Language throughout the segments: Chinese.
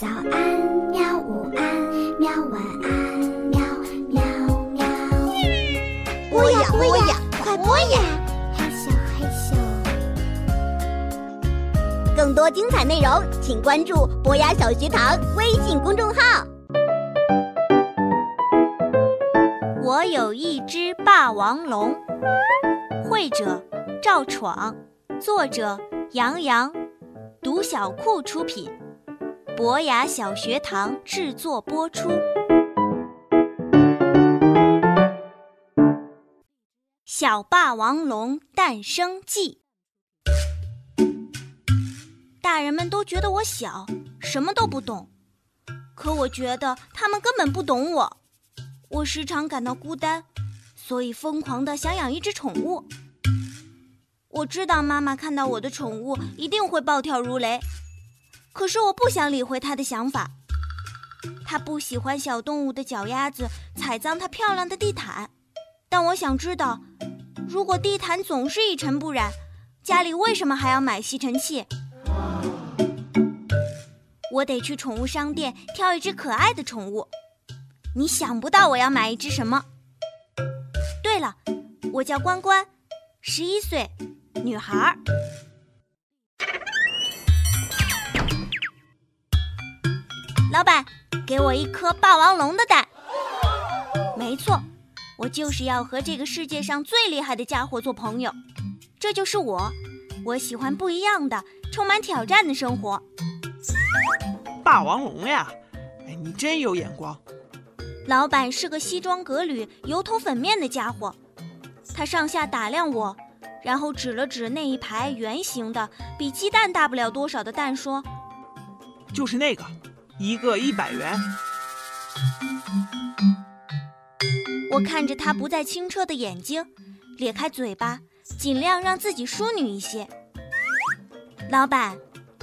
早安，喵！午安，喵！晚安，喵喵喵！播呀播呀，快播呀！嘿咻，嘿咻。更多精彩内容，请关注博雅小学堂微信公众号。我有一只霸王龙，会者赵闯，作者杨洋，读小酷出品，博雅小学堂制作播出。小霸王龙诞生记。大人们都觉得我小，什么都不懂，可我觉得他们根本不懂我。我时常感到孤单，所以疯狂的想养一只宠物。我知道妈妈看到我的宠物一定会暴跳如雷，可是我不想理会他的想法。他不喜欢小动物的脚丫子踩脏他漂亮的地毯，但我想知道，如果地毯总是一尘不染，家里为什么还要买吸尘器？我得去宠物商店挑一只可爱的宠物。你想不到我要买一只什么？对了，我叫关关，十一岁，女孩儿。老板，给我一颗霸王龙的蛋。没错，我就是要和这个世界上最厉害的家伙做朋友。这就是我，我喜欢不一样的、充满挑战的生活。霸王龙呀，哎，你真有眼光。老板是个西装革履、油头粉面的家伙，他上下打量我，然后指了指那一排圆形的、比鸡蛋大不了多少的蛋，说：“就是那个，一个一百元。”我看着他不再清澈的眼睛，咧开嘴巴，尽量让自己淑女一些。老板，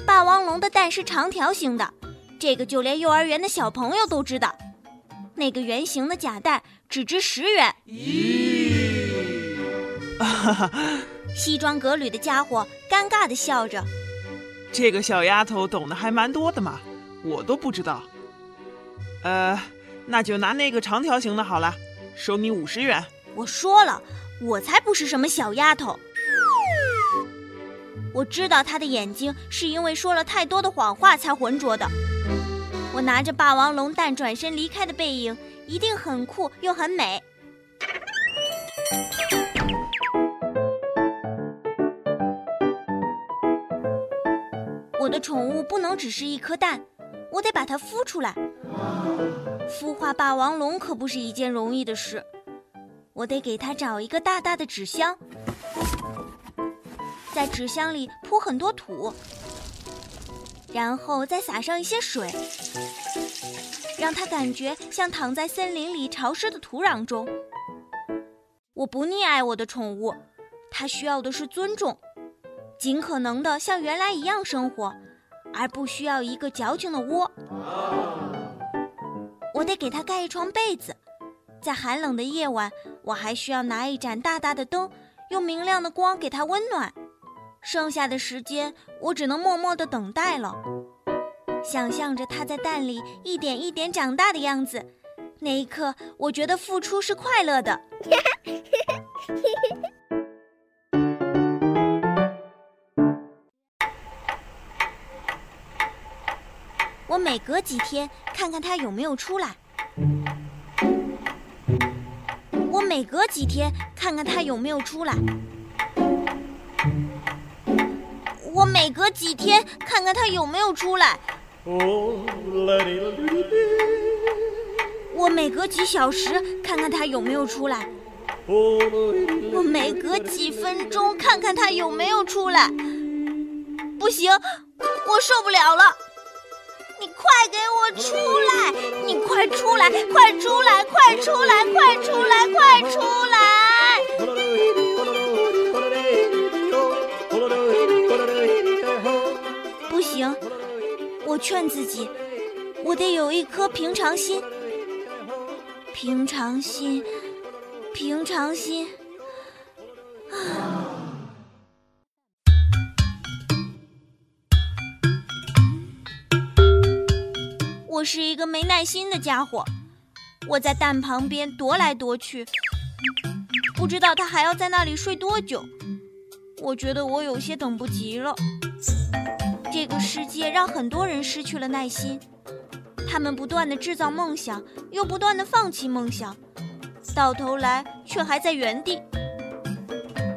霸王龙的蛋是长条形的，这个就连幼儿园的小朋友都知道。那个圆形的假蛋只值十元。咦！西装革履的家伙尴尬地笑着。这个小丫头懂得还蛮多的嘛，我都不知道。呃，那就拿那个长条形的好了，收你五十元。我说了，我才不是什么小丫头。我知道他的眼睛是因为说了太多的谎话才浑浊的。我拿着霸王龙蛋转身离开的背影，一定很酷又很美。我的宠物不能只是一颗蛋，我得把它孵出来。孵化霸王龙可不是一件容易的事，我得给它找一个大大的纸箱，在纸箱里铺很多土。然后再撒上一些水，让它感觉像躺在森林里潮湿的土壤中。我不溺爱我的宠物，它需要的是尊重，尽可能的像原来一样生活，而不需要一个矫情的窝。我得给它盖一床被子，在寒冷的夜晚，我还需要拿一盏大大的灯，用明亮的光给它温暖。剩下的时间，我只能默默的等待了。想象着它在蛋里一点一点长大的样子，那一刻，我觉得付出是快乐的。每隔几天看看它有没有出来。我每隔几天看看它有没有出来。我每隔几天看看它有没有出来。我每隔几小时看看它有没有出来。我每隔几分钟看看它有没有出来。不行，我受不了了！你快给我出来！你快出来！快出来！快出来！快出来！快出来！不行，我劝自己，我得有一颗平常心。平常心，平常心。啊！我是一个没耐心的家伙，我在蛋旁边踱来踱去，不知道它还要在那里睡多久。我觉得我有些等不及了。这个世界让很多人失去了耐心，他们不断的制造梦想，又不断的放弃梦想，到头来却还在原地。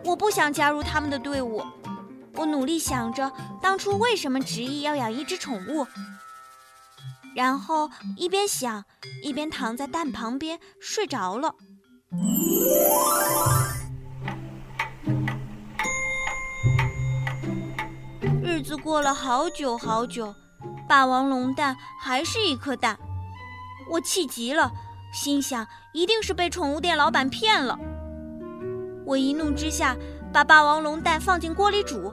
我不想加入他们的队伍。我努力想着当初为什么执意要养一只宠物，然后一边想一边躺在蛋旁边睡着了。日子过了好久好久，霸王龙蛋还是一颗蛋。我气极了，心想一定是被宠物店老板骗了。我一怒之下把霸王龙蛋放进锅里煮，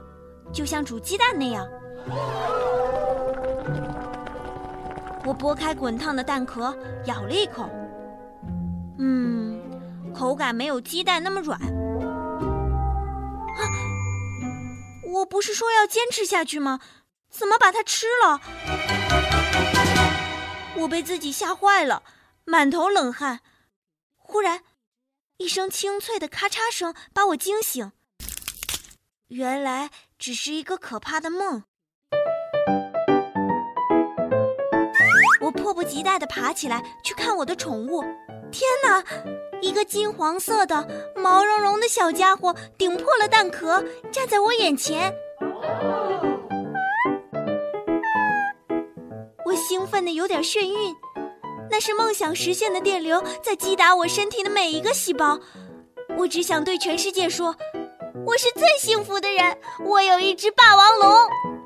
就像煮鸡蛋那样。我剥开滚烫的蛋壳，咬了一口，嗯，口感没有鸡蛋那么软。啊！我不是说要坚持下去吗？怎么把它吃了？我被自己吓坏了，满头冷汗。忽然，一声清脆的咔嚓声把我惊醒。原来只是一个可怕的梦。及待地爬起来去看我的宠物。天哪！一个金黄色的、毛茸茸的小家伙顶破了蛋壳，站在我眼前。我兴奋的有点眩晕，那是梦想实现的电流在击打我身体的每一个细胞。我只想对全世界说：我是最幸福的人，我有一只霸王龙。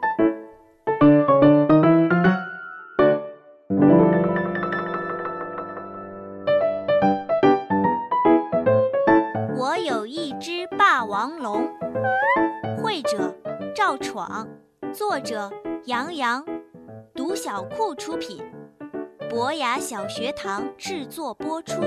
作者：赵闯，作者：杨洋，独小库出品，博雅小学堂制作播出。